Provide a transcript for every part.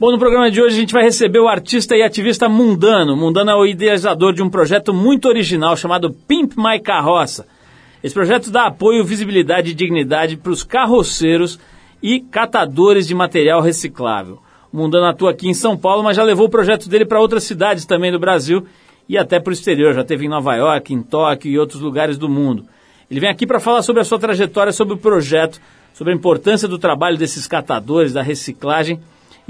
Bom, no programa de hoje a gente vai receber o artista e ativista Mundano. Mundano é o idealizador de um projeto muito original chamado Pimp My Carroça. Esse projeto dá apoio, visibilidade e dignidade para os carroceiros e catadores de material reciclável. O Mundano atua aqui em São Paulo, mas já levou o projeto dele para outras cidades também do Brasil e até para o exterior. Já teve em Nova York, em Tóquio e outros lugares do mundo. Ele vem aqui para falar sobre a sua trajetória, sobre o projeto, sobre a importância do trabalho desses catadores, da reciclagem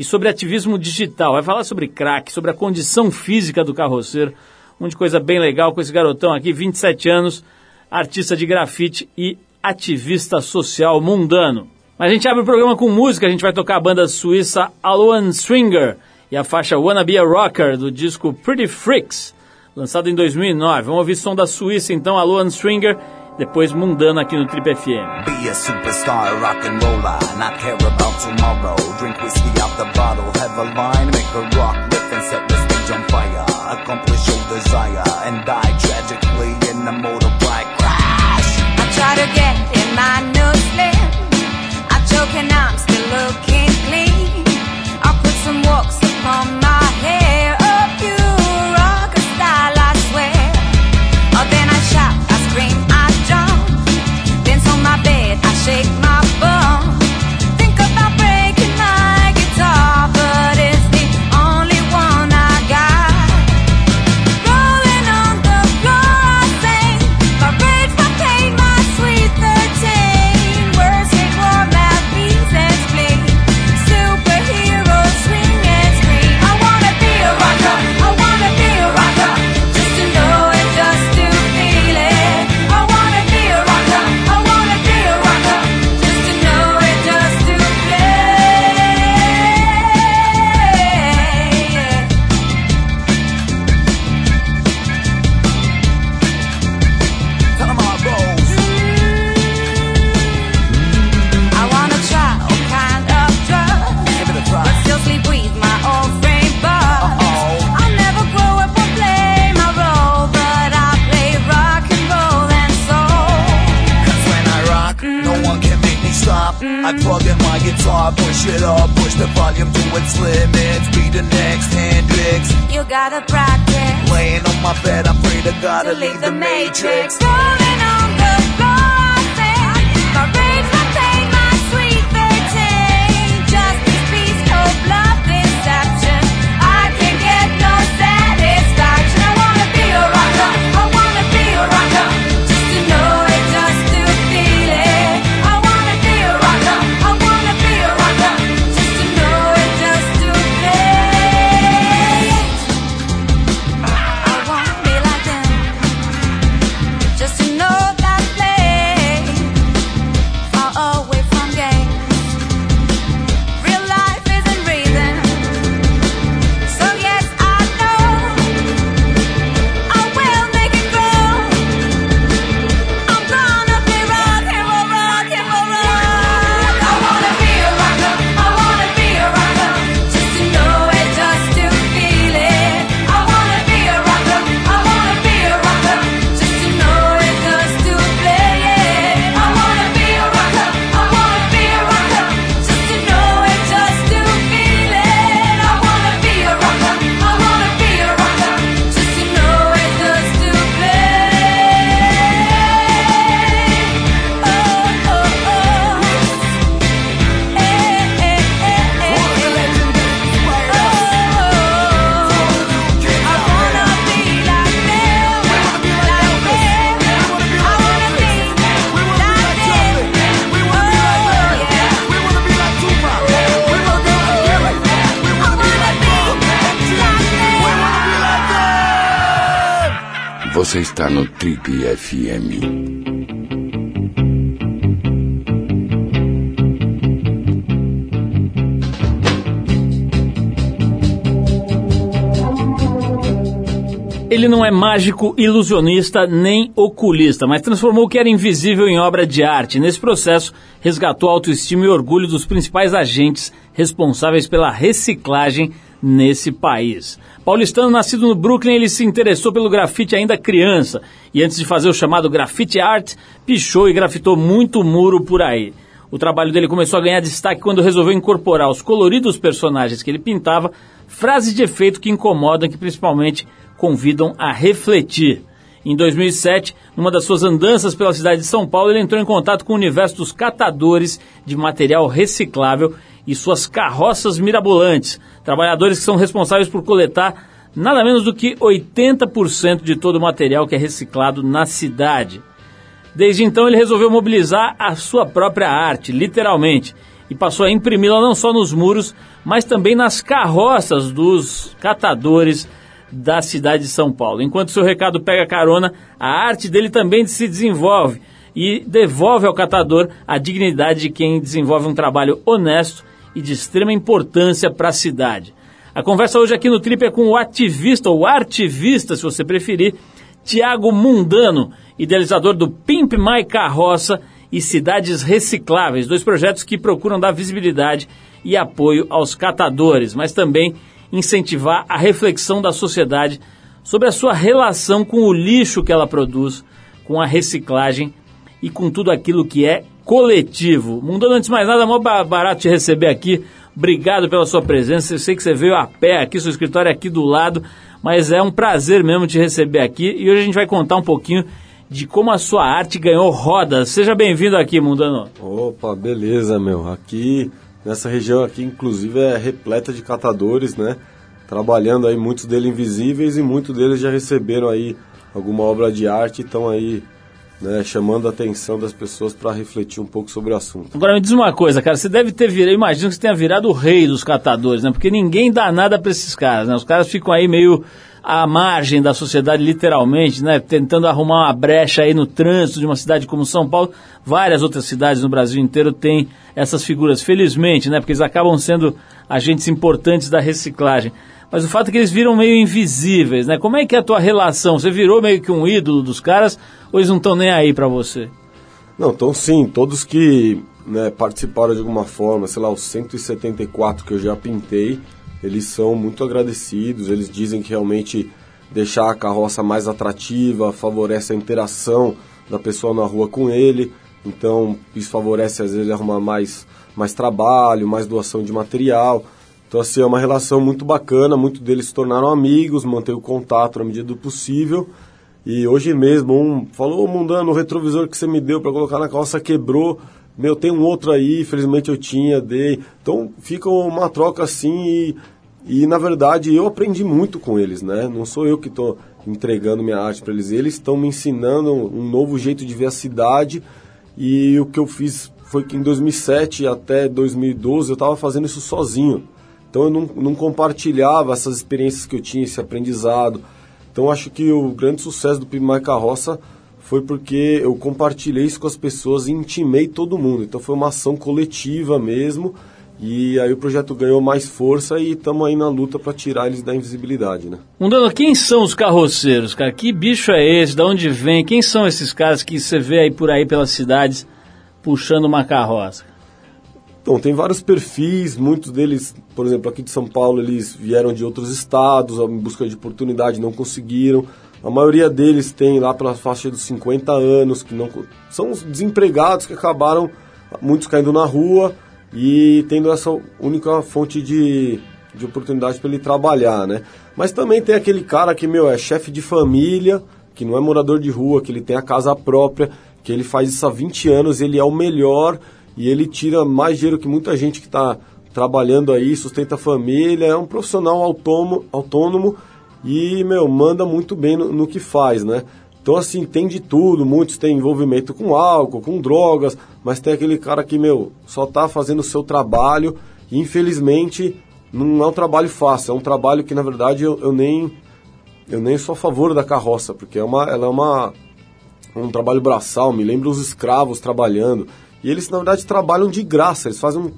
e sobre ativismo digital. Vai falar sobre crack, sobre a condição física do carroceiro. Um de coisa bem legal com esse garotão aqui, 27 anos, artista de grafite e ativista social mundano. Mas a gente abre o programa com música, a gente vai tocar a banda suíça Aloan Stringer e a faixa Wanna Be a Rocker do disco Pretty Freaks, lançado em 2009. Vamos ouvir som da Suíça então, Aloan Stringer depois mundano aqui no Trip FM. Be a superstar, rock and roller, not care about tomorrow. Drink whiskey out the bottle, have a line, make a rock riff and set the stage on fire. Accomplish your desire and die tragically in a motorbike FM. Ele não é mágico, ilusionista nem oculista, mas transformou o que era invisível em obra de arte. Nesse processo, resgatou a autoestima e orgulho dos principais agentes responsáveis pela reciclagem nesse país. Paulistano, nascido no Brooklyn, ele se interessou pelo grafite ainda criança e antes de fazer o chamado grafite art, pichou e grafitou muito muro por aí. O trabalho dele começou a ganhar destaque quando resolveu incorporar aos coloridos personagens que ele pintava frases de efeito que incomodam e que principalmente convidam a refletir. Em 2007, numa das suas andanças pela cidade de São Paulo, ele entrou em contato com o universo dos catadores de material reciclável e suas carroças mirabolantes, trabalhadores que são responsáveis por coletar nada menos do que 80% de todo o material que é reciclado na cidade. Desde então, ele resolveu mobilizar a sua própria arte, literalmente, e passou a imprimi-la não só nos muros, mas também nas carroças dos catadores da cidade de São Paulo. Enquanto seu recado pega carona, a arte dele também se desenvolve e devolve ao catador a dignidade de quem desenvolve um trabalho honesto e de extrema importância para a cidade. A conversa hoje aqui no Trip é com o ativista, ou artivista, se você preferir, Tiago Mundano, idealizador do Pimp My Carroça e Cidades Recicláveis, dois projetos que procuram dar visibilidade e apoio aos catadores, mas também incentivar a reflexão da sociedade sobre a sua relação com o lixo que ela produz, com a reciclagem e com tudo aquilo que é coletivo. Mundano, antes de mais nada, é mó barato te receber aqui. Obrigado pela sua presença. Eu sei que você veio a pé aqui, seu escritório é aqui do lado, mas é um prazer mesmo te receber aqui. E hoje a gente vai contar um pouquinho de como a sua arte ganhou rodas. Seja bem-vindo aqui, Mundano. Opa, beleza, meu. Aqui, nessa região aqui, inclusive, é repleta de catadores, né? Trabalhando aí, muitos deles invisíveis e muitos deles já receberam aí alguma obra de arte e estão aí né, chamando a atenção das pessoas para refletir um pouco sobre o assunto. Agora me diz uma coisa, cara, você deve ter virado, imagino que você tenha virado o rei dos catadores, né? Porque ninguém dá nada para esses caras, né? Os caras ficam aí meio à margem da sociedade, literalmente, né? Tentando arrumar uma brecha aí no trânsito de uma cidade como São Paulo. Várias outras cidades no Brasil inteiro têm essas figuras, felizmente, né? Porque eles acabam sendo agentes importantes da reciclagem. Mas o fato é que eles viram meio invisíveis, né? Como é que é a tua relação? Você virou meio que um ídolo dos caras ou eles não estão nem aí para você? Não, então sim, todos que né, participaram de alguma forma, sei lá, os 174 que eu já pintei, eles são muito agradecidos, eles dizem que realmente deixar a carroça mais atrativa favorece a interação da pessoa na rua com ele, então isso favorece às vezes arrumar mais, mais trabalho, mais doação de material. Então assim, é uma relação muito bacana, muitos deles se tornaram amigos, mantêm o contato na medida do possível. E hoje mesmo um falou, Mundano, o retrovisor que você me deu para colocar na calça quebrou. Meu, tem um outro aí, infelizmente eu tinha, dei. Então fica uma troca assim e, e na verdade eu aprendi muito com eles, né? Não sou eu que estou entregando minha arte para eles, eles estão me ensinando um novo jeito de ver a cidade. E o que eu fiz foi que em 2007 até 2012 eu estava fazendo isso sozinho. Então eu não, não compartilhava essas experiências que eu tinha, esse aprendizado. Então acho que o grande sucesso do Pimai Carroça foi porque eu compartilhei isso com as pessoas e intimei todo mundo. Então foi uma ação coletiva mesmo. E aí o projeto ganhou mais força e estamos aí na luta para tirar eles da invisibilidade, né? Mundano, quem são os carroceiros, cara? Que bicho é esse? De onde vem? Quem são esses caras que você vê aí por aí pelas cidades puxando uma carroça? Então, tem vários perfis, muitos deles, por exemplo, aqui de São Paulo, eles vieram de outros estados em busca de oportunidade, não conseguiram. A maioria deles tem lá pela faixa dos 50 anos, que não são os desempregados que acabaram, muitos caindo na rua e tendo essa única fonte de, de oportunidade para ele trabalhar, né? Mas também tem aquele cara que, meu, é chefe de família, que não é morador de rua, que ele tem a casa própria, que ele faz isso há 20 anos, ele é o melhor e ele tira mais dinheiro que muita gente que está trabalhando aí, sustenta a família, é um profissional autônomo, autônomo e, meu, manda muito bem no, no, que faz, né? Então, assim, tem de tudo, muitos têm envolvimento com álcool, com drogas, mas tem aquele cara que, meu, só está fazendo o seu trabalho e, infelizmente, não é um trabalho fácil, é um trabalho que, na verdade, eu, eu nem eu nem sou a favor da carroça, porque é uma, ela é uma, um trabalho braçal, me lembra os escravos trabalhando. E eles, na verdade, trabalham de graça, eles fazem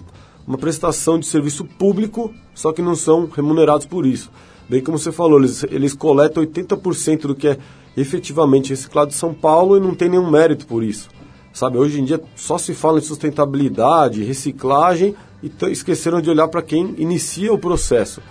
uma prestação de serviço público, só que não são remunerados por isso. Bem como você falou, eles, eles coletam 80% do que é efetivamente reciclado de São Paulo e não tem nenhum mérito por isso. Sabe, hoje em dia só se fala em sustentabilidade, reciclagem e esqueceram de olhar para quem inicia o processo.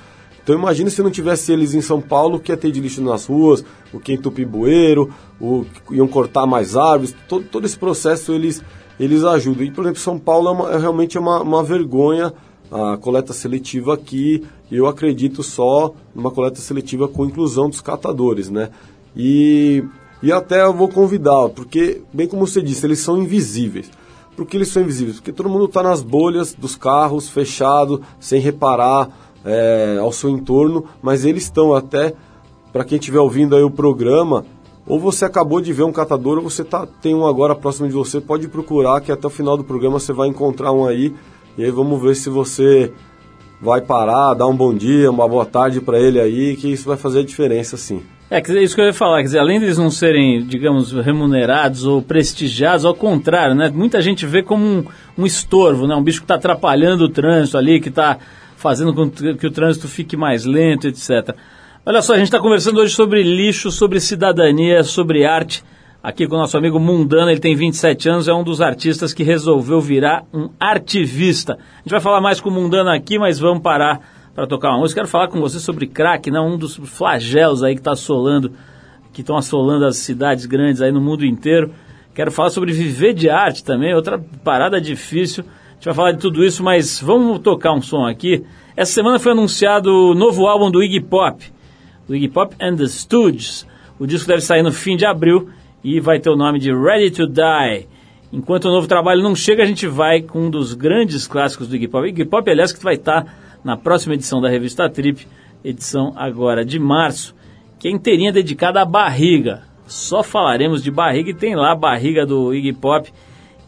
Então imagine se não tivesse eles em São Paulo, o que ia ter de lixo nas ruas, o que entupir bueiro, o, iam cortar mais árvores, todo, todo esse processo eles eles ajudam. E, por exemplo, São Paulo é, uma- é realmente uma, uma vergonha a coleta seletiva aqui. Eu acredito só numa coleta seletiva com inclusão dos catadores, né? E, e até eu vou convidar, porque, bem como você disse, eles são invisíveis. Por que eles são invisíveis? Porque todo mundo está nas bolhas dos carros, fechado, sem reparar é, ao seu entorno, mas eles estão até, para quem estiver ouvindo aí o programa, ou você acabou de ver um catador, ou você tá, tem um agora próximo de você, pode procurar, que até o final do programa você vai encontrar um aí, e aí vamos ver se você vai parar, dar um bom dia, uma boa tarde para ele aí, que isso vai fazer a diferença sim. É, isso que eu ia falar, quer dizer, além deles não serem, digamos, remunerados ou prestigiados, ao contrário, né? Muita gente vê como um, um estorvo, né? Um bicho que está atrapalhando o trânsito ali, que está fazendo com que o trânsito fique mais lento, etc. Olha só, a gente está conversando hoje sobre lixo, sobre cidadania, sobre arte. Aqui com o nosso amigo Mundano, ele tem 27 anos, é um dos artistas que resolveu virar um artivista. A gente vai falar mais com o Mundano aqui, mas vamos parar para tocar uma música. Quero falar com você sobre crack, né? um dos flagelos aí que está assolando, que estão assolando as cidades grandes aí no mundo inteiro. Quero falar sobre viver de arte também, outra parada difícil. A gente vai falar de tudo isso, mas vamos tocar um som aqui. Essa semana foi anunciado o novo álbum do Iggy Pop, do Iggy Pop and the Stooges. O disco deve sair no fim de abril e vai ter o nome de Ready to Die. Enquanto o novo trabalho não chega, a gente vai com um dos grandes clássicos do Iggy Pop. Iggy Pop, aliás, que vai estar na próxima edição da revista Trip, edição agora de março, que é inteirinha dedicada à barriga. Só falaremos de barriga e tem lá a barriga do Iggy Pop,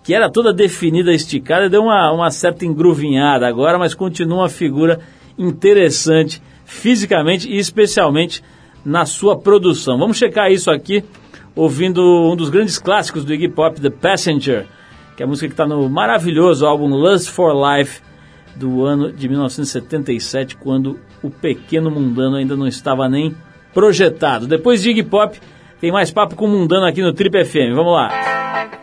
que era toda definida, esticada, deu uma, uma certa engruvinhada agora, mas continua uma figura interessante fisicamente e especialmente na sua produção. Vamos checar isso aqui ouvindo um dos grandes clássicos do Iggy Pop, The Passenger, que é a música que está no maravilhoso álbum Lust for Life do ano de 1977, quando o pequeno mundano ainda não estava nem projetado. Depois de Iggy Pop, tem mais papo com o mundano aqui no Trip FM. Vamos lá.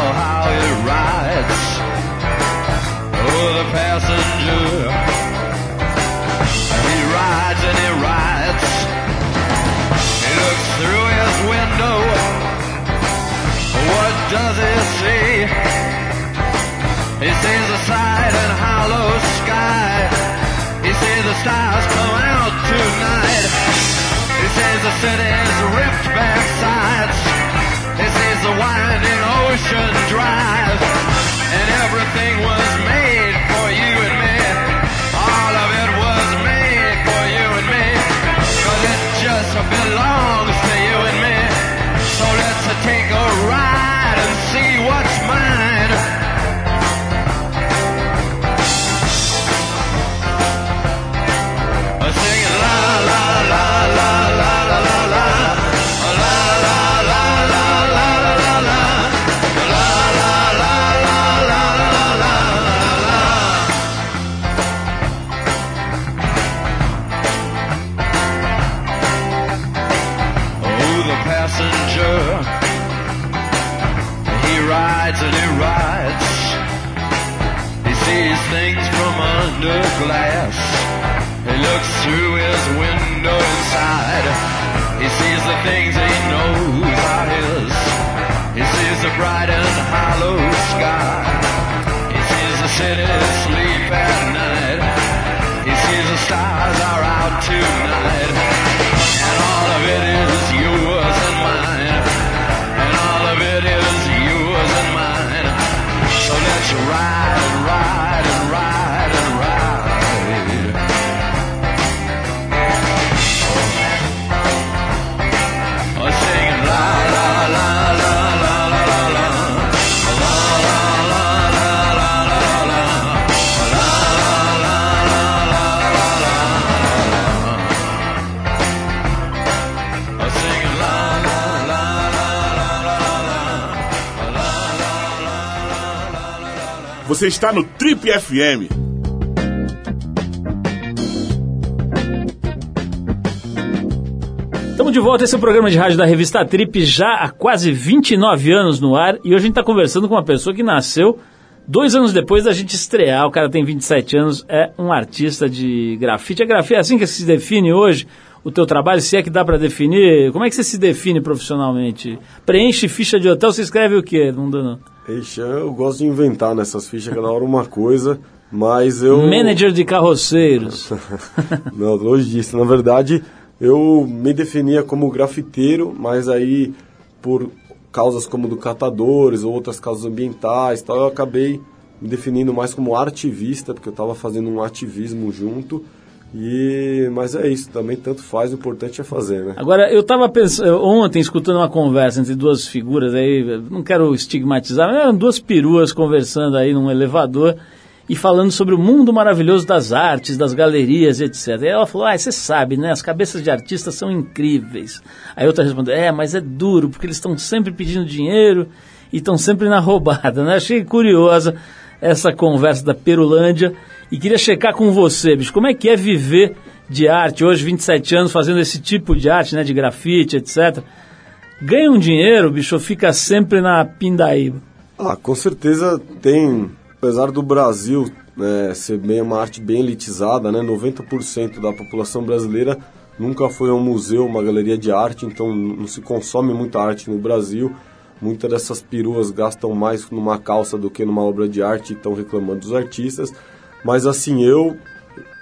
does he see? He sees the side and hollow sky. He sees the stars come out tonight. He sees the city's ripped back sides. He sees the winding ocean drive. And everything was made for you and me. All of it was made for you and me. Cause it just belongs to you and me. So let's take a ride see what's mine. Você está no Trip FM. Estamos de volta, esse é o programa de rádio da revista Trip, já há quase 29 anos no ar, e hoje a gente está conversando com uma pessoa que nasceu dois anos depois da gente estrear, o cara tem 27 anos, é um artista de grafite. A grafite é assim que se define hoje o teu trabalho, se é que dá para definir, como é que você se define profissionalmente? Preenche ficha de hotel, você escreve o quê? Não dá não. Eixa, eu gosto de inventar nessas fichas, cada hora uma coisa, mas eu... Manager de carroceiros. Não, longe disso. Na verdade, eu me definia como grafiteiro, mas aí, por causas como do catadores ou outras causas ambientais, tal, eu acabei me definindo mais como ativista, porque eu estava fazendo um ativismo junto. E mas é isso, também tanto faz, o importante é fazer, né? Agora, eu estava pensando, ontem, escutando uma conversa entre duas figuras aí, não quero estigmatizar, mas eram duas peruas conversando aí num elevador e falando sobre o mundo maravilhoso das artes, das galerias, etc. E ela falou, ah, você sabe, né, as cabeças de artistas são incríveis. Aí outra respondeu, é, mas é duro, porque eles estão sempre pedindo dinheiro e estão sempre na roubada, né? Achei curiosa essa conversa da Perulândia e queria checar com você, bicho, como é que é viver de arte hoje, 27 anos, fazendo esse tipo de arte, né, de grafite, etc. Ganha um dinheiro, bicho, ou fica sempre na pindaíba? Ah, com certeza tem, apesar do Brasil né, ser bem uma arte bem elitizada, né, 90% da população brasileira nunca foi a um museu, uma galeria de arte, então não se consome muita arte no Brasil. Muitas dessas peruas gastam mais numa calça do que numa obra de arte e estão reclamando dos artistas. Mas assim, eu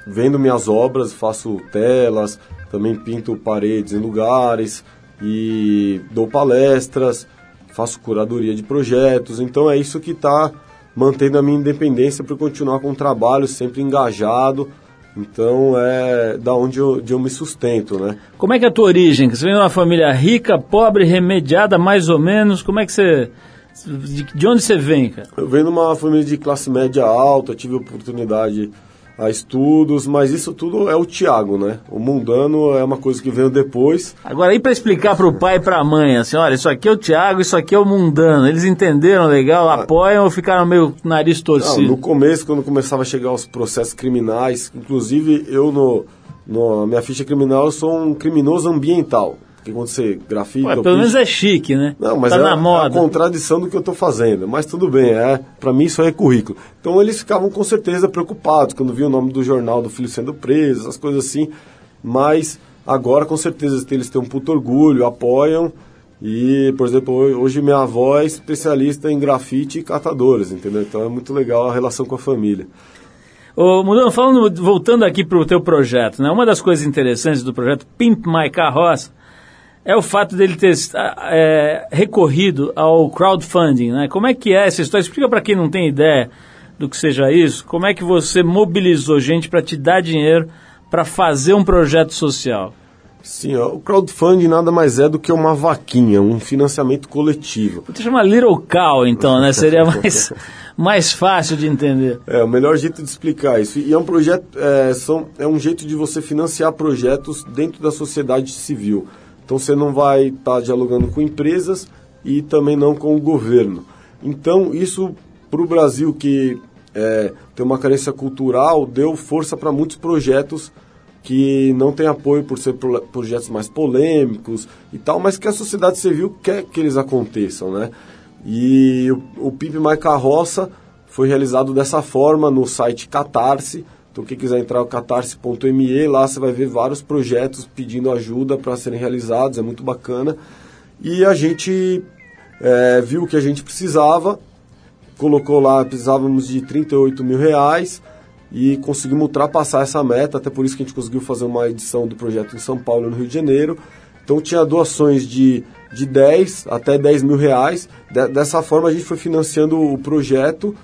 vendo minhas obras, faço telas, também pinto paredes em lugares e dou palestras, faço curadoria de projetos. Então é isso que está mantendo a minha independência para continuar com o trabalho sempre engajado. Então é da onde eu, eu me sustento, né? Como é que é a tua origem? Você vem de uma família rica, pobre, remediada, mais ou menos? Como é que você... De, de onde você vem, cara? Eu venho de uma família de classe média alta, tive oportunidade a estudos, mas isso tudo é o Tiago, né? O mundano é uma coisa que veio depois. Agora, aí para explicar para o pai e para a mãe, assim, olha, isso aqui é o Tiago, isso aqui é o mundano. Eles entenderam legal, apoiam ou ficaram meio nariz Não, torcido? no começo, quando começava a chegar os processos criminais, inclusive eu no, no na minha ficha criminal eu sou um criminoso ambiental. Porque quando você grafita... Ué, pelo menos é chique, né? Não, mas tá é, na é a moda. contradição do que eu estou fazendo. Mas tudo bem, é, para mim isso aí é currículo. Então eles ficavam com certeza preocupados quando viam o nome do jornal do filho sendo preso, essas coisas assim. Mas agora com certeza eles têm um puto orgulho, apoiam. E, por exemplo, ho- hoje minha avó é especialista em grafite e catadores, entendeu? Então é muito legal a relação com a família. Ô, Mudão, falando, voltando aqui para o teu projeto, né? Uma das coisas interessantes do projeto Pimp My Carroça é o fato dele ter é, recorrido ao crowdfunding, né? Como é que é essa história? Explica para quem não tem ideia do que seja isso, como é que você mobilizou gente para te dar dinheiro para fazer um projeto social? Sim, ó, o crowdfunding nada mais é do que uma vaquinha, um financiamento coletivo. Você chama Little Cow, então, né? Seria mais, mais fácil de entender. É, o melhor jeito de explicar isso. E é um projeto, é, são, é um jeito de você financiar projetos dentro da sociedade civil. Então você não vai estar tá dialogando com empresas e também não com o governo. Então isso para o Brasil que é, tem uma carência cultural deu força para muitos projetos que não tem apoio por ser pro, projetos mais polêmicos e tal, mas que a sociedade civil quer que eles aconteçam, né? E o, o PIB Mais Carroça foi realizado dessa forma no site Catarse. Então, quem quiser entrar no catarse.me, lá você vai ver vários projetos pedindo ajuda para serem realizados, é muito bacana. E a gente é, viu que a gente precisava, colocou lá, precisávamos de 38 mil reais e conseguimos ultrapassar essa meta, até por isso que a gente conseguiu fazer uma edição do projeto em São Paulo e no Rio de Janeiro. Então tinha doações de, de 10 até 10 mil reais. De, dessa forma a gente foi financiando o projeto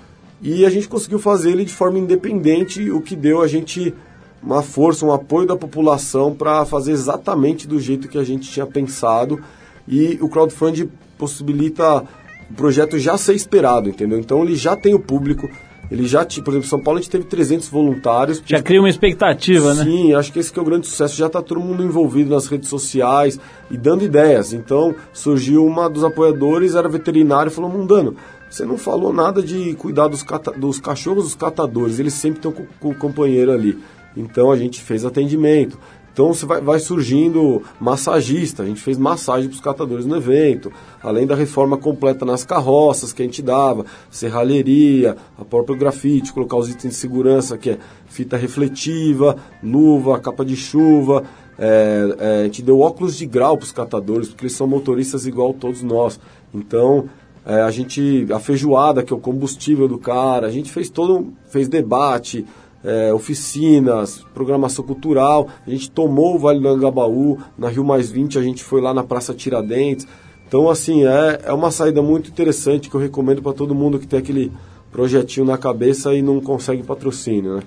e a gente conseguiu fazer ele de forma independente, o que deu a gente uma força, um apoio da população para fazer exatamente do jeito que a gente tinha pensado. E o crowdfunding possibilita o projeto já ser esperado, entendeu? Então ele já tem o público, ele já, por exemplo, São Paulo a gente teve 300 voluntários. Já cria uma expectativa, Sim, né? Sim, acho que esse que é o grande sucesso. Já está todo mundo envolvido nas redes sociais e dando ideias. Então, surgiu uma dos apoiadores, era veterinário, e falou, Mundano, você não falou nada de cuidar dos, cata dos cachorros dos catadores, eles sempre estão com, com o companheiro ali. Então, a gente fez atendimento. Então você vai, vai, surgindo massagista, a gente fez massagem para os catadores no evento, além da reforma completa nas carroças que a gente dava, serralheria, a própria grafite, colocar os itens de segurança, que é fita refletiva, luva, capa de chuva, é, é, a gente deu óculos de grau para os catadores, porque eles são motoristas igual todos nós. Então, é, a gente, a feijoada, que é o combustível do cara, a gente fez todo, fez debate, é, oficinas, programação cultural. A gente tomou o Vale do Angabaú, na Rio Mais 20 a gente foi lá na Praça Tiradentes. Então, assim, é, é uma saída muito interessante que eu recomendo para todo mundo que tem aquele projetinho na cabeça e não consegue patrocínio, né?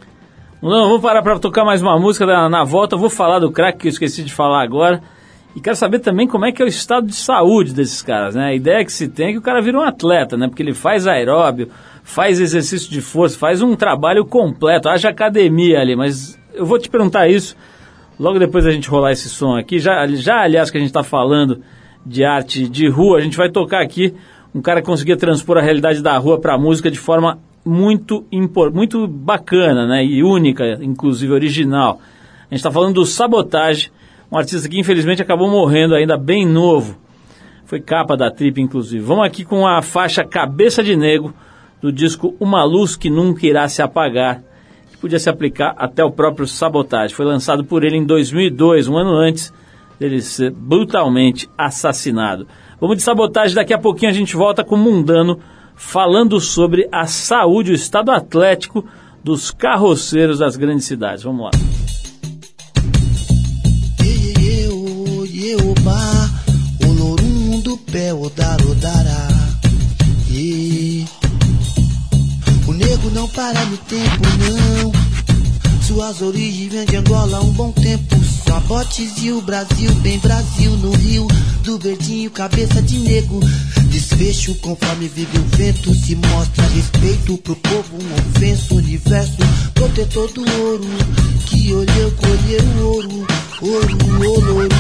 Não, vamos parar para tocar mais uma música na, na volta. Vou falar do crack que eu esqueci de falar agora. E quero saber também como é que é o estado de saúde desses caras, né? A ideia que se tem é que o cara vira um atleta, né? Porque ele faz aeróbio, faz exercício de força, faz um trabalho completo, haja academia ali, mas eu vou te perguntar isso logo depois da gente rolar esse som aqui. Já, já aliás, que a gente está falando de arte de rua, a gente vai tocar aqui um cara que conseguia transpor a realidade da rua para a música de forma muito, muito bacana né, e única, inclusive original. A gente está falando do Sabotage, um artista que infelizmente acabou morrendo ainda bem novo. Foi capa da Trip, inclusive. Vamos aqui com a faixa Cabeça de Negro, do disco Uma Luz que Nunca Irá Se Apagar, que podia se aplicar até o próprio Sabotage. Foi lançado por ele em 2002, um ano antes dele ser brutalmente assassinado. Vamos de Sabotagem, daqui a pouquinho a gente volta com Mundano, falando sobre a saúde, o estado atlético dos carroceiros das grandes cidades. Vamos lá. pé, odar, odará. E nego não para no tempo, não. Suas origens vêm de Angola um bom tempo. Sabotes e o Brasil, bem Brasil no Rio do Verdinho, cabeça de nego. Desfecho conforme vive o vento, se mostra respeito pro povo, um ofenso, universo, protetor do ouro. Que olhou, colheu o ouro, ouro, ouro, ouro,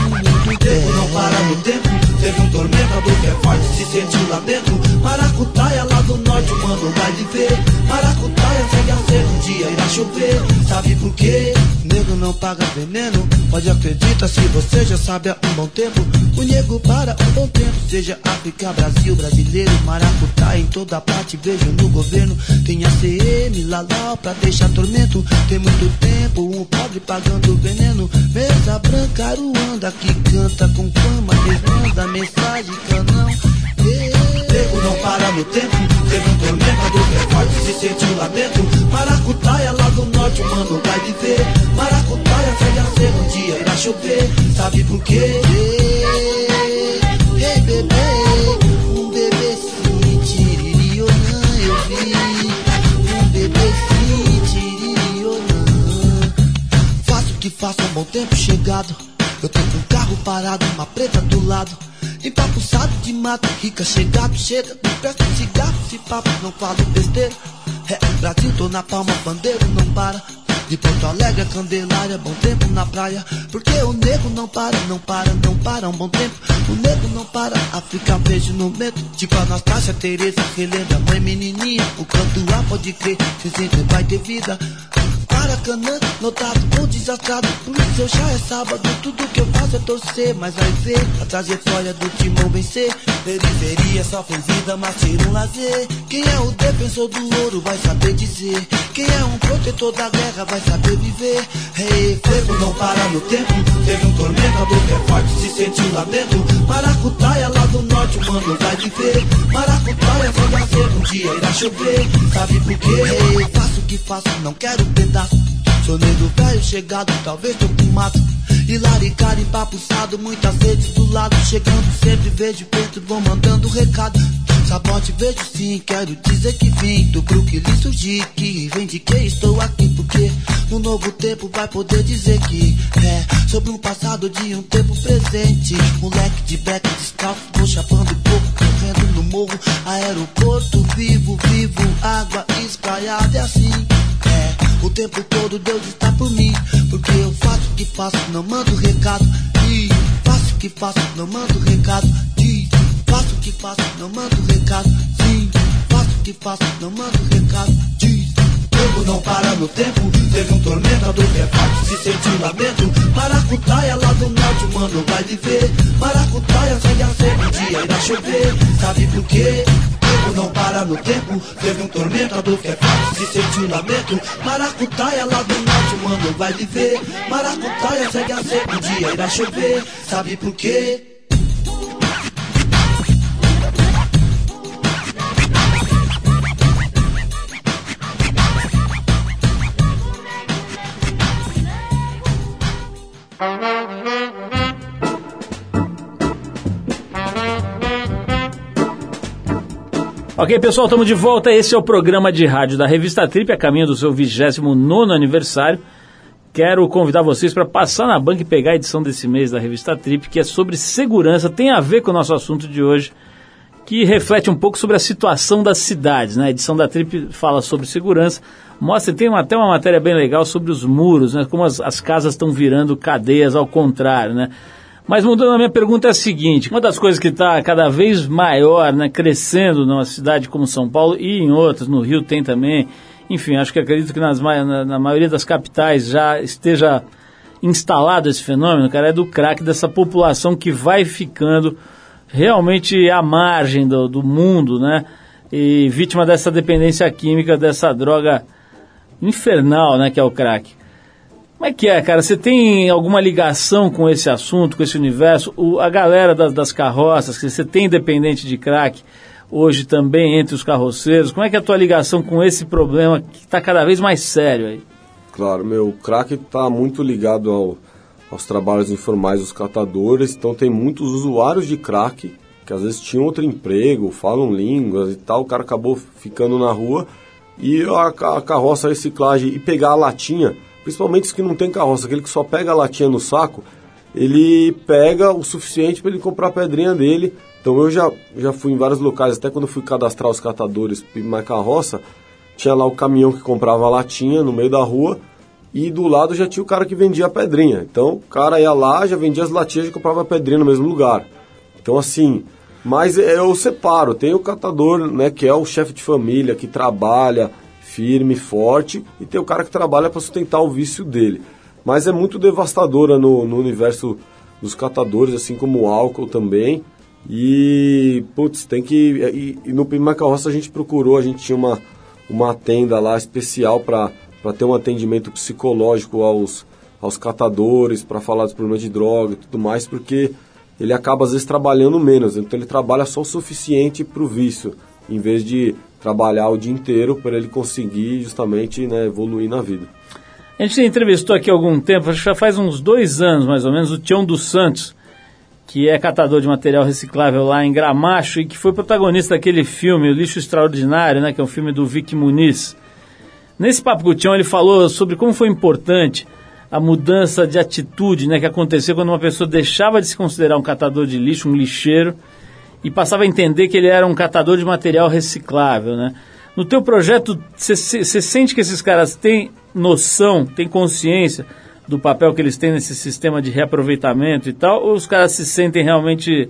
muito tempo não para no tempo, teve um tormentador que é forte, se sentiu lá dentro. Maracutaia lá do norte, o mano vai viver. Maracutaia segue a ser, um dia irá chover, sabe por quê? Nego não paga veneno, pode acreditar se você já sabe há um bom tempo. O nego para um bom tempo, seja África, Brasil, brasileiro, maracutaia em toda parte, vejo no governo. Tem ACM, Lalau pra deixar tormento. Tem muito tempo, um pobre pagando veneno. Mesa branca, Aruanda que canta com fama, desmanda mensagem que eu não Nego não para no tempo, teve um tormenta do recorte, é se sentiu lamento. Maracutaia lá do norte, o mano vai viver. Maracutaia sai a ser um dia irá chover, sabe por quê? Ei, bebê, um bebê sim, tiririonã, eu vi. Um bebê sim, tiririonã. Faço o que faço um bom tempo chegado. Eu tô com um carro parado, uma preta do lado. Empapuçado de mato, rica chegado, chega. Me um cigarro, se papo, não falo besteira. É, Brasil, tô na palma, bandeiro não para. De Porto Alegre Candelária, bom tempo na praia. Porque o nego não para, não para, não para, um bom tempo. O nego não para, África vejo no medo. Tipo Anastácia, Tereza, relembra, mãe menininha. O canto A pode crer, se sempre vai ter vida. Maracanã, lotado ou desastrado. Por hoje já é sábado, tudo que eu faço é torcer. Mas vai ver a trajetória do timão vencer. Periferia só fez vida, mas tira um lazer. Quem é o defensor do ouro vai saber dizer. Quem é um protetor da guerra vai saber viver. Hey, Tempo não para no tempo, teve um tormentador que é forte, se sentiu lá dentro. Maracutaia lá do norte, o mano vai viver. Maracutaia vai nascer, um dia irá chover. Sabe por quê? Ei, faço o que faço, não quero pedaço. Sou negro velho chegado, talvez tô com mato. E laricar empapuçado, muitas vezes do lado. Chegando sempre, vejo Pedro, vou mandando recado. Sabote, vejo sim, quero dizer que vim do. Que vem de que estou aqui, porque um novo tempo vai poder dizer que é sobre um passado de um tempo presente. Moleque de beck, descalço, vou chapando pouco, correndo no morro. Aeroporto vivo, vivo, água espraiada e assim. É, o tempo todo Deus está por mim. Porque eu faço o que faço, não mando recado. E faço o que faço, não mando recado. E faço o que faço, não mando recado. Sim, faço o que faço, não mando recado. Diz. Tempo não para no tempo, teve um tormentador que é forte, se sentiu lamento. Maracutaia lá do norte, mano vai viver. Maracutaia segue a ser, um dia irá chover. Sabe por quê? Tempo não para no tempo, teve um tormentador que é forte, se sentiu lamento. Maracutaia lá do norte, mano vai viver. Maracutaia segue a ser, um dia irá chover. Sabe por quê? Ok, pessoal, estamos de volta. Esse é o programa de rádio da Revista Trip, a caminho do seu 29 aniversário. Quero convidar vocês para passar na banca e pegar a edição desse mês da Revista Trip, que é sobre segurança, tem a ver com o nosso assunto de hoje, que reflete um pouco sobre a situação das cidades. Né? A edição da Trip fala sobre segurança, mostra, tem uma, até uma matéria bem legal sobre os muros, né? como as, as casas estão virando cadeias ao contrário, né? Mas mudando a minha pergunta é a seguinte: uma das coisas que está cada vez maior, né, crescendo numa cidade como São Paulo e em outras, no Rio tem também, enfim, acho que acredito que nas, na, na maioria das capitais já esteja instalado esse fenômeno, cara, é do crack dessa população que vai ficando realmente à margem do, do mundo, né? E vítima dessa dependência química, dessa droga infernal, né, que é o crack. Como é que é, cara? Você tem alguma ligação com esse assunto, com esse universo? O, a galera das, das carroças, que você tem dependente de crack hoje também entre os carroceiros, como é que é a tua ligação com esse problema que está cada vez mais sério aí? Claro, meu, o crack está muito ligado ao, aos trabalhos informais dos catadores, então tem muitos usuários de crack que às vezes tinham outro emprego, falam línguas e tal, o cara acabou ficando na rua e a, carroça, a reciclagem e pegar a latinha. Principalmente os que não tem carroça, aquele que só pega a latinha no saco, ele pega o suficiente para ele comprar a pedrinha dele. Então eu já, já fui em vários locais, até quando fui cadastrar os catadores para carroça, tinha lá o caminhão que comprava a latinha no meio da rua e do lado já tinha o cara que vendia a pedrinha. Então o cara ia lá, já vendia as latinhas e comprava a pedrinha no mesmo lugar. Então assim, mas eu separo, tem o catador, né, que é o chefe de família, que trabalha, firme, forte, e tem o cara que trabalha para sustentar o vício dele. Mas é muito devastadora no, no universo dos catadores, assim como o álcool também. E, putz, tem que. E, e no Prima Carroça a gente procurou, a gente tinha uma, uma tenda lá especial para ter um atendimento psicológico aos, aos catadores, para falar dos problemas de droga e tudo mais, porque ele acaba às vezes trabalhando menos, então ele trabalha só o suficiente para o vício, em vez de trabalhar o dia inteiro para ele conseguir justamente né, evoluir na vida. A gente entrevistou aqui há algum tempo, acho que já faz uns dois anos mais ou menos, o Tião dos Santos, que é catador de material reciclável lá em Gramacho e que foi protagonista daquele filme, O Lixo Extraordinário, né, que é um filme do Vic Muniz. Nesse papo com o Tião ele falou sobre como foi importante a mudança de atitude né, que acontecia quando uma pessoa deixava de se considerar um catador de lixo, um lixeiro, e passava a entender que ele era um catador de material reciclável. Né? No teu projeto, você sente que esses caras têm noção, têm consciência do papel que eles têm nesse sistema de reaproveitamento e tal, ou os caras se sentem realmente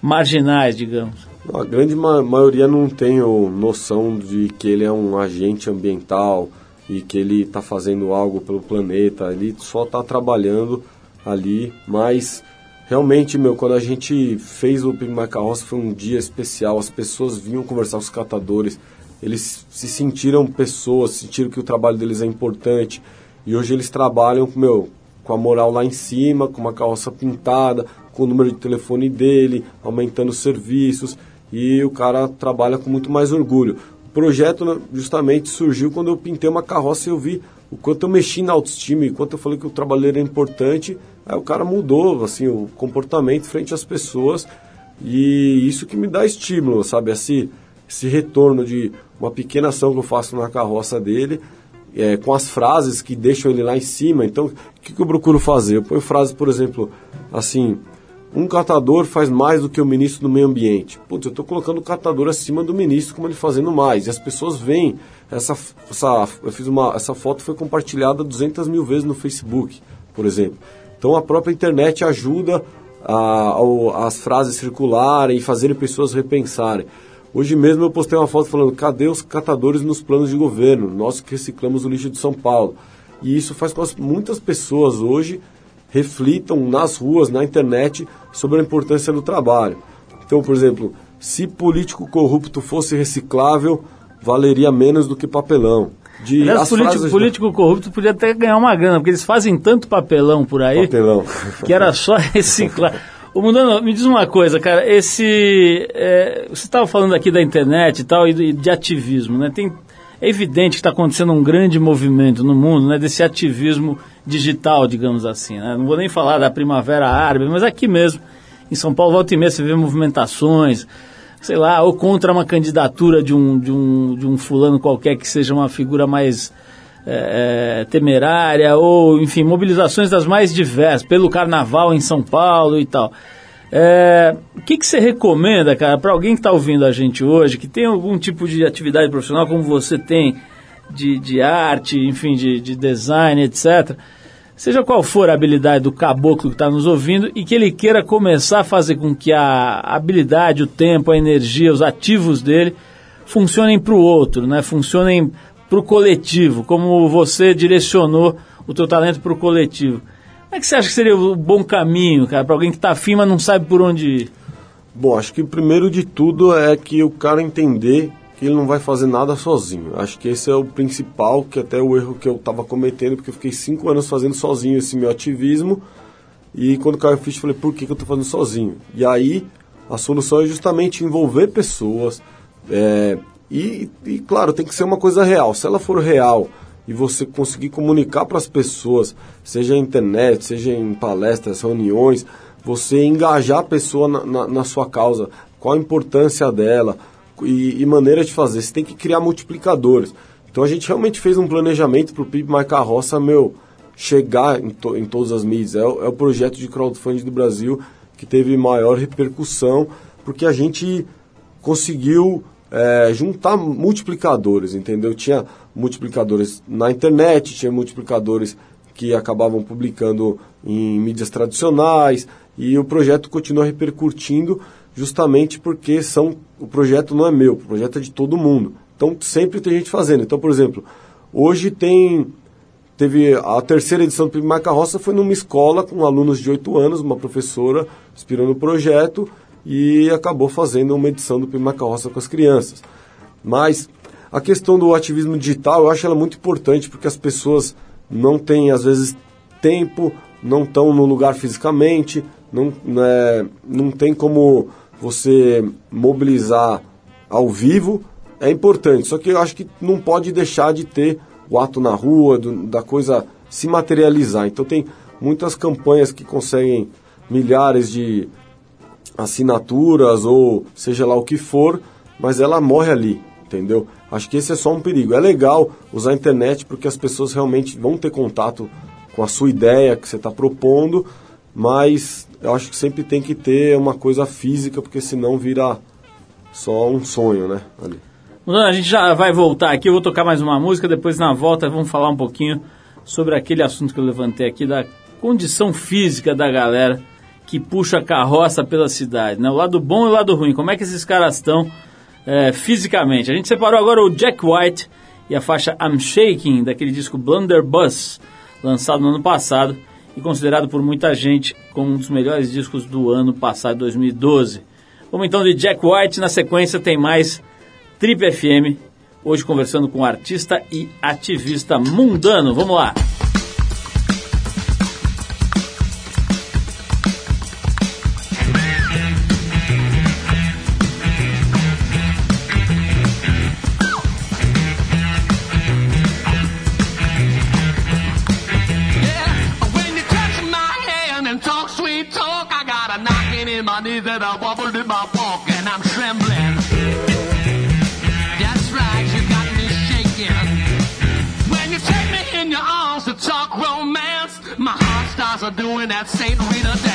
marginais, digamos? A grande ma maioria não tem noção de que ele é um agente ambiental e que ele está fazendo algo pelo planeta, ele só está trabalhando ali, mas realmente, meu, quando a gente fez o Pimba Carroça foi um dia especial, as pessoas vinham conversar com os catadores, eles se sentiram pessoas, sentiram que o trabalho deles é importante, e hoje eles trabalham, meu, com a moral lá em cima, com uma carroça pintada, com o número de telefone dele, aumentando os serviços, e o cara trabalha com muito mais orgulho. O projeto né, justamente surgiu quando eu pintei uma carroça e eu vi o quanto eu mexi na autoestima, e quanto eu falei que o trabalho era importante, aí o cara mudou assim o comportamento frente às pessoas e isso que me dá estímulo, sabe? Esse, esse retorno de uma pequena ação que eu faço na carroça dele é, com as frases que deixam ele lá em cima. Então, o que, que eu procuro fazer? Eu ponho frases, por exemplo, assim: um catador faz mais do que o ministro do meio ambiente. Putz, eu estou colocando o catador acima do ministro, como ele fazendo mais. E as pessoas veem. Essa, essa, eu fiz uma, essa foto foi compartilhada 200 mil vezes no Facebook, por exemplo. Então, a própria internet ajuda a, a, as frases circularem e fazerem pessoas repensarem. Hoje mesmo eu postei uma foto falando: cadê os catadores nos planos de governo? Nós que reciclamos o lixo de São Paulo. E isso faz com que muitas pessoas hoje reflitam nas ruas, na internet, sobre a importância do trabalho. Então, por exemplo, se político corrupto fosse reciclável, valeria menos do que papelão. De, Aliás, político, frases... político corrupto podia até ganhar uma grana, porque eles fazem tanto papelão por aí papelão. que era só reciclar. Ô Mundano, me diz uma coisa, cara, esse. É, você estava falando aqui da internet e tal, e de, de ativismo, né? Tem, é evidente que está acontecendo um grande movimento no mundo, né? Desse ativismo digital, digamos assim, né? Não vou nem falar da Primavera Árabe, mas aqui mesmo, em São Paulo, volta e meia, você vê movimentações, sei lá, ou contra uma candidatura de um, de um, de um fulano qualquer que seja uma figura mais é, é, temerária, ou, enfim, mobilizações das mais diversas, pelo carnaval em São Paulo e tal. É, o que, que você recomenda, cara, para alguém que está ouvindo a gente hoje, que tem algum tipo de atividade profissional como você tem, de, de arte, enfim, de, de design, etc., seja qual for a habilidade do caboclo que está nos ouvindo e que ele queira começar a fazer com que a habilidade, o tempo, a energia, os ativos dele funcionem para o outro, né? funcionem para o coletivo, como você direcionou o teu talento para o coletivo. Como é que você acha que seria o bom caminho, cara, para alguém que está afim, mas não sabe por onde ir? Bom, acho que o primeiro de tudo é que o cara entender que ele não vai fazer nada sozinho. Acho que esse é o principal, que até o erro que eu estava cometendo, porque eu fiquei cinco anos fazendo sozinho esse meu ativismo. E quando caiu a ficha, eu falei, por que, que eu estou fazendo sozinho? E aí, a solução é justamente envolver pessoas, é, e, e, claro, tem que ser uma coisa real. Se ela for real e você conseguir comunicar para as pessoas, seja na internet, seja em palestras, reuniões, você engajar a pessoa na, na, na sua causa, qual a importância dela e, e, maneira de fazer. Você tem que criar multiplicadores. Então a gente realmente fez um planejamento para o PIB Mais Carroça, meu, chegar em, to, em todas as mídias. É, é o projeto de crowdfunding do Brasil que teve maior repercussão, porque a gente conseguiu é, juntar multiplicadores, entendeu? Tinha multiplicadores na internet, tinha multiplicadores que acabavam publicando em mídias tradicionais e o projeto continua repercutindo justamente porque são o projeto não é meu, o projeto é de todo mundo. Então sempre tem gente fazendo. Então, por exemplo, hoje tem teve a terceira edição do Prêmio Carroça foi numa escola com alunos de 8 anos, uma professora inspirando o projeto e acabou fazendo uma edição do Prima Carroça com as crianças. Mas a questão do ativismo digital, eu acho ela muito importante porque as pessoas não têm, às vezes, tempo, não estão no lugar fisicamente, não, né, não tem como você mobilizar ao vivo, é importante. Só que eu acho que não pode deixar de ter o ato na rua, do, da coisa se materializar. Então tem muitas campanhas que conseguem milhares de assinaturas ou seja lá o que for, mas ela morre ali, entendeu? Acho que esse é só um perigo. É legal usar a internet porque as pessoas realmente vão ter contato com a sua ideia que você está propondo, mas eu acho que sempre tem que ter uma coisa física, porque senão vira só um sonho, né? Ali. A gente já vai voltar aqui, eu vou tocar mais uma música, depois na volta vamos falar um pouquinho sobre aquele assunto que eu levantei aqui da condição física da galera que puxa a carroça pela cidade, né? O lado bom e o lado ruim, como é que esses caras estão é, fisicamente. A gente separou agora o Jack White e a faixa I'm Shaking, daquele disco Blunderbuss, lançado no ano passado e considerado por muita gente como um dos melhores discos do ano passado, 2012. Vamos então de Jack White, na sequência tem mais Trip FM, hoje conversando com artista e ativista mundano. Vamos lá! St. Rita.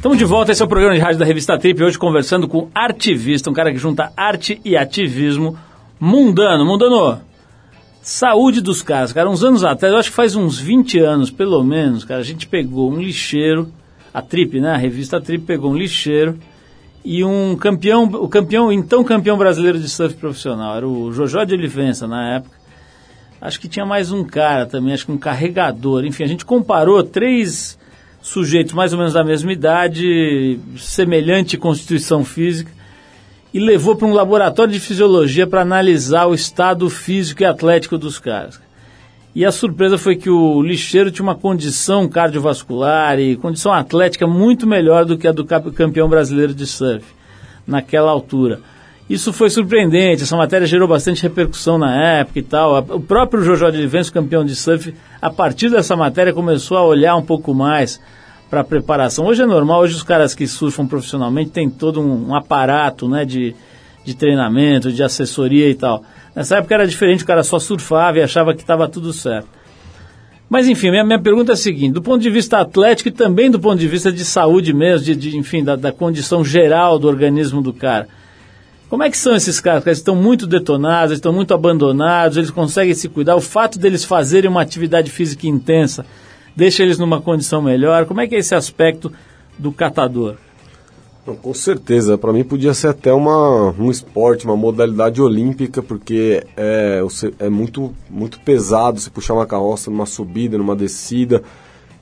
Estamos de volta, esse é o programa de rádio da revista Trip, hoje conversando com Artivista, um cara que junta arte e ativismo mundano. Mundano, saúde dos caras, cara, uns anos atrás, eu acho que faz uns 20 anos, pelo menos, cara, a gente pegou um lixeiro, a Trip, né, a revista Trip pegou um lixeiro e um campeão, o campeão, então campeão brasileiro de surf profissional, era o Jojó de Olivença na época, acho que tinha mais um cara também, acho que um carregador, enfim, a gente comparou três sujeitos mais ou menos da mesma idade, semelhante constituição física, e levou para um laboratório de fisiologia para analisar o estado físico e atlético dos caras. E a surpresa foi que o lixeiro tinha uma condição cardiovascular e condição atlética muito melhor do que a do campeão brasileiro de surf, naquela altura. Isso foi surpreendente, essa matéria gerou bastante repercussão na época e tal. O próprio Jojo Olivença, campeão de surf, a partir dessa matéria começou a olhar um pouco mais para a preparação. Hoje é normal, hoje os caras que surfam profissionalmente têm todo um, um aparato né, de, de treinamento, de assessoria e tal. Nessa época era diferente, o cara só surfava e achava que estava tudo certo. Mas enfim, minha, minha pergunta é a seguinte: do ponto de vista atlético e também do ponto de vista de saúde mesmo, de, de, enfim, da, da condição geral do organismo do cara, Como é que são esses caras? Eles estão muito detonados, eles estão muito abandonados, eles conseguem se cuidar. O fato deles fazerem uma atividade física intensa deixa eles numa condição melhor. Como é que é esse aspecto do catador? Não, com certeza, para mim podia ser até uma, um esporte, uma modalidade olímpica, porque é, é muito, muito pesado você puxar uma carroça numa subida, numa descida,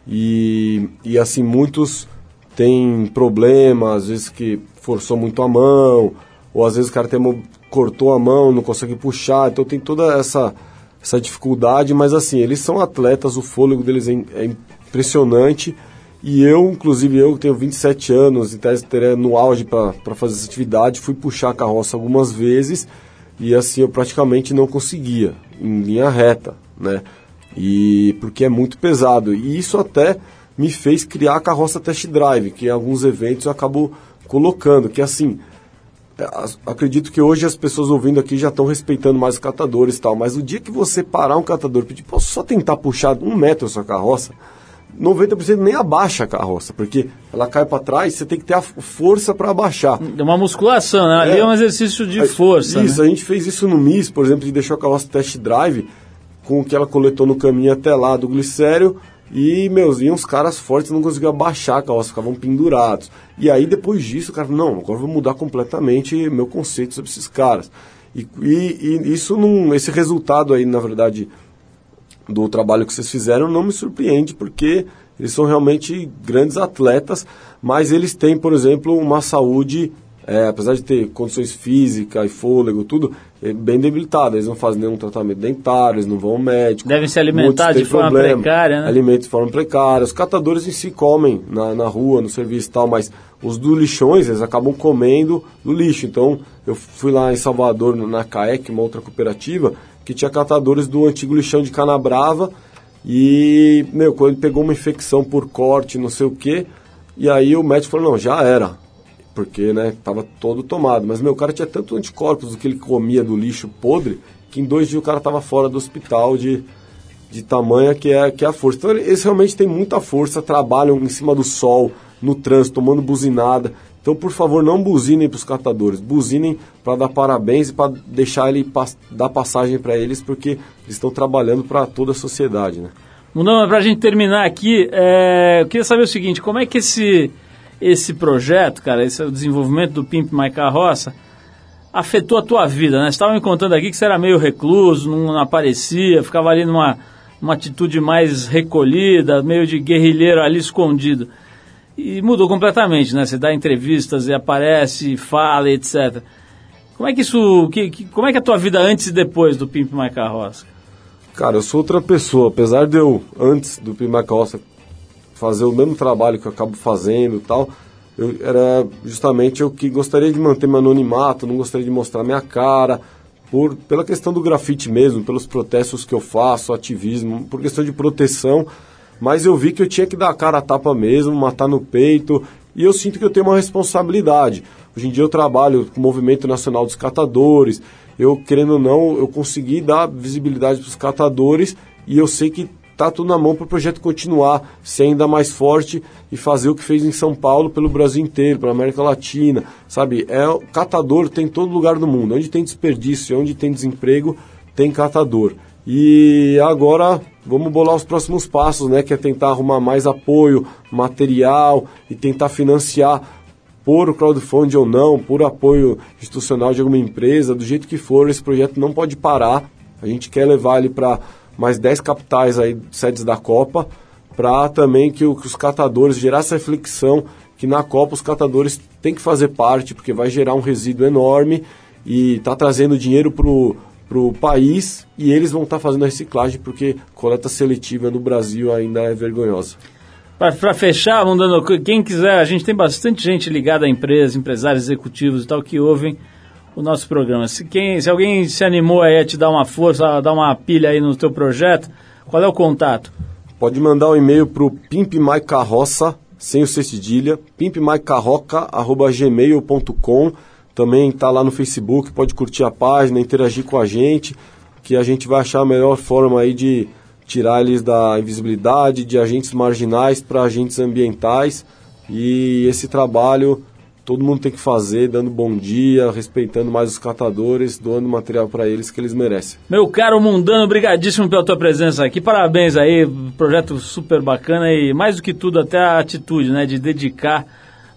e, e assim, muitos têm problema, às vezes que forçou muito a mão, ou às vezes o cara tem cortou a mão, não consegue puxar, então tem toda essa, essa dificuldade, mas assim, eles são atletas, o fôlego deles é, é impressionante, e eu, inclusive eu que tenho 27 anos, tese teria no auge para fazer essa atividade, fui puxar a carroça algumas vezes, e assim eu praticamente não conseguia, em linha reta, né? E porque é muito pesado. E isso até me fez criar a carroça test drive, que em alguns eventos eu acabo colocando, que assim, as- acredito que hoje as pessoas ouvindo aqui já estão respeitando mais os catadores e tal, mas o dia que você parar um catador e pedir, posso só tentar puxar um metro a sua carroça, 90% nem abaixa a carroça, porque ela cai para trás, você tem que ter a força para abaixar. É uma musculação, né? Ali é, É. um exercício de Aí, força. Isso, né? a gente fez isso no MIS, por exemplo, de deixou a carroça test drive com o que ela coletou no caminho até lá do glicério e, meus, iam os caras fortes não conseguiam abaixar a carroça, ficavam pendurados. E aí, depois disso, o cara falou, não, agora vou mudar completamente meu conceito sobre esses caras. E, e- e isso não, esse resultado aí, na verdade, do trabalho que vocês fizeram não me surpreende, porque eles são realmente grandes atletas, mas eles têm, por exemplo, uma saúde, é, apesar de ter condições físicas e fôlego, tudo, é bem debilitada. Eles não fazem nenhum tratamento dentário, eles não vão ao médico. Devem se alimentar de forma problema. precária, né? Alimentos de forma precária. Os catadores em si comem na, na rua, no serviço e tal, mas os do lixões, eles acabam comendo no lixo. Então, eu fui lá em Salvador, na CAEC, uma outra cooperativa, que tinha catadores do antigo lixão de Canabrava. E, meu, quando ele pegou uma infecção por corte, não sei o quê, e aí o médico falou, não, já era. Porque, né, tava todo tomado. Mas, meu, cara tinha tanto anticorpos do que ele comia do lixo podre, que em dois dias o cara tava fora do hospital de, de tamanha que é, que é a força. Então eles realmente têm muita força, trabalham em cima do sol, no trânsito, tomando buzinada. Então, por favor, não buzinem para os catadores, buzinem para dar parabéns e para deixar ele dar passagem para eles, porque eles estão trabalhando para toda a sociedade, né? Mundão, para a gente terminar aqui, é, eu queria saber o seguinte, como é que esse, esse projeto, cara, esse o desenvolvimento do Pimp My Carroça, afetou a tua vida, né? Você estava me contando aqui que você era meio recluso, não, aparecia, ficava ali numa, numa atitude mais recolhida, meio de guerrilheiro ali escondido. E mudou completamente, né? Você dá entrevistas e aparece, fala, etc. Como é que isso, que, que- como é que é a tua vida antes e depois do Pimp My Carroça? Cara, eu sou outra pessoa. Apesar de eu, antes do Prima Costa, fazer o mesmo trabalho que eu acabo fazendo tal, eu era justamente eu que gostaria de manter meu anonimato, não gostaria de mostrar minha cara, por, pela questão do grafite mesmo, pelos protestos que eu faço, ativismo, por questão de proteção. Mas eu vi que eu tinha que dar a cara a tapa mesmo, matar no peito, e eu sinto que eu tenho uma responsabilidade. Hoje em dia eu trabalho com o Movimento Nacional dos Catadores, eu, querendo ou não, eu consegui dar visibilidade para os catadores, e eu sei que tá tudo na mão para o projeto continuar, ser ainda mais forte e fazer o que fez em São Paulo pelo Brasil inteiro, pela América Latina, sabe? É catador tem em todo lugar do mundo. Onde tem desperdício, onde tem desemprego, tem catador. E agora vamos bolar os próximos passos, né? Que é tentar arrumar mais apoio, material e tentar financiar por crowdfunding ou não, por apoio institucional de alguma empresa, do jeito que for, esse projeto não pode parar. A gente quer levar ele para mais 10 capitais aí, sedes da Copa, para também que, o- que os catadores gerar essa reflexão que na Copa os catadores têm que fazer parte, porque vai gerar um resíduo enorme e está trazendo dinheiro pro pro país e eles vão estar fazendo a reciclagem porque coleta seletiva no Brasil ainda é vergonhosa. Para fechar, mandando quem quiser, a gente tem bastante gente ligada à empresa, empresários executivos e tal, que ouvem o nosso programa. Se, quem, se alguém se animou aí a te dar uma força, a dar uma pilha aí no teu projeto, qual é o contato? Pode mandar um e-mail pro pimpmaicarroça, sem o C cedilha, pimpmaicarroca.gmail.com Também tá lá no Facebook, pode curtir a página, interagir com a gente, que a gente vai achar a melhor forma aí de tirar eles da invisibilidade, de agentes marginais para agentes ambientais. E esse trabalho todo mundo tem que fazer, dando bom dia, respeitando mais os catadores, doando material para eles que eles merecem. Meu caro Mundano, brigadíssimo pela tua presença aqui. Parabéns aí, projeto super bacana e mais do que tudo até a atitude, né, de dedicar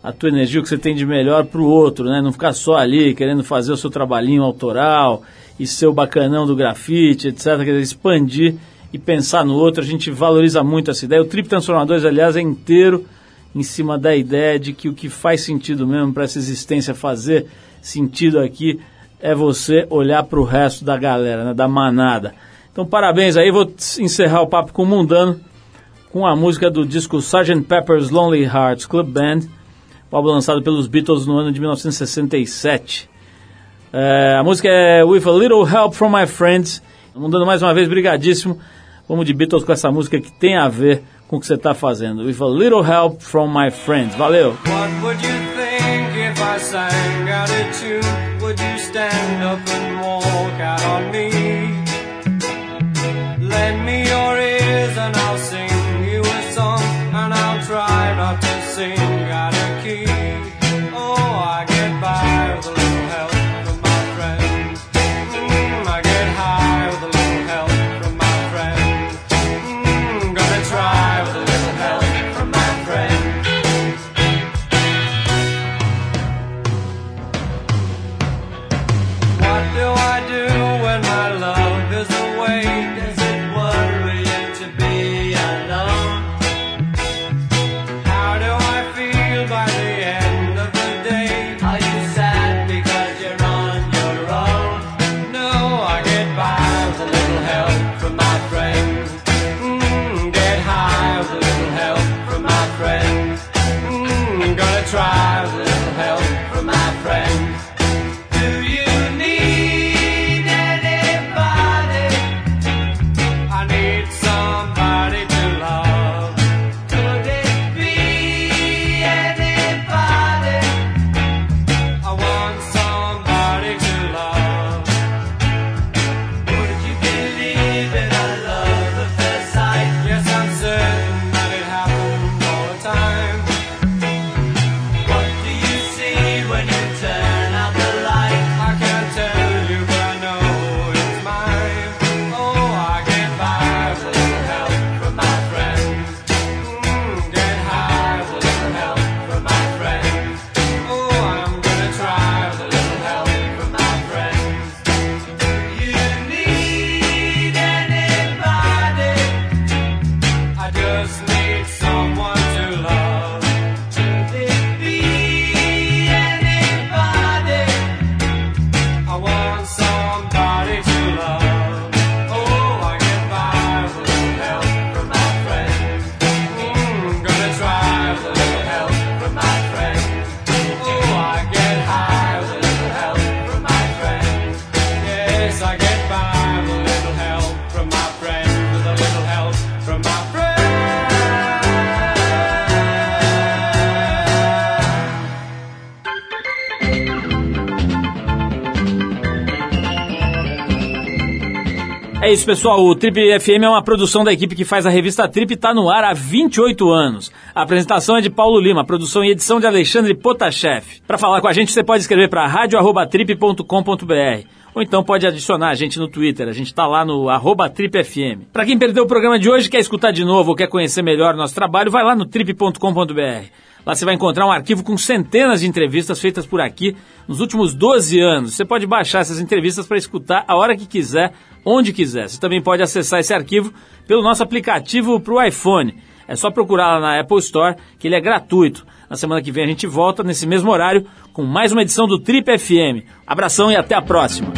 a tua energia, o que você tem de melhor pro outro, né? Não ficar só ali querendo fazer o seu trabalhinho autoral e ser o bacanão do grafite, etc. Quer dizer, expandir e pensar no outro. A gente valoriza muito essa ideia. O Trip Transformadores, aliás, é inteiro em cima da ideia de que o que faz sentido mesmo para essa existência fazer sentido aqui é você olhar para o resto da galera, né, da manada. Então, parabéns aí. Vou encerrar o papo com o Mundano com a música do disco Sgt. Pepper's Lonely Hearts Club Band, álbum lançado pelos Beatles no ano de 1967. É, a música é With a Little Help from My Friends. Mundano mais uma vez, brigadíssimo. Vamos de Beatles com essa música que tem a ver com o que você está fazendo. With a Little Help from My Friends. Valeu! Isso, pessoal. O Trip FM é uma produção da equipe que faz a revista Trip e está no ar há 28 anos. A apresentação é de Paulo Lima, produção e edição de Alexandre Potashev. Para falar com a gente, você pode escrever para radio@trip.com.br ou então pode adicionar a gente no Twitter. A gente está lá no TripFM. Para quem perdeu o programa de hoje, quer escutar de novo ou quer conhecer melhor nosso trabalho, vai lá no trip.com.br. Lá você vai encontrar um arquivo com centenas de entrevistas feitas por aqui nos últimos 12 anos. Você pode baixar essas entrevistas para escutar a hora que quiser, onde quiser. Você também pode acessar esse arquivo pelo nosso aplicativo para o iPhone. É só procurar lá na Apple Store, que ele é gratuito. Na semana que vem a gente volta nesse mesmo horário com mais uma edição do Trip FM. Abração e até a próxima.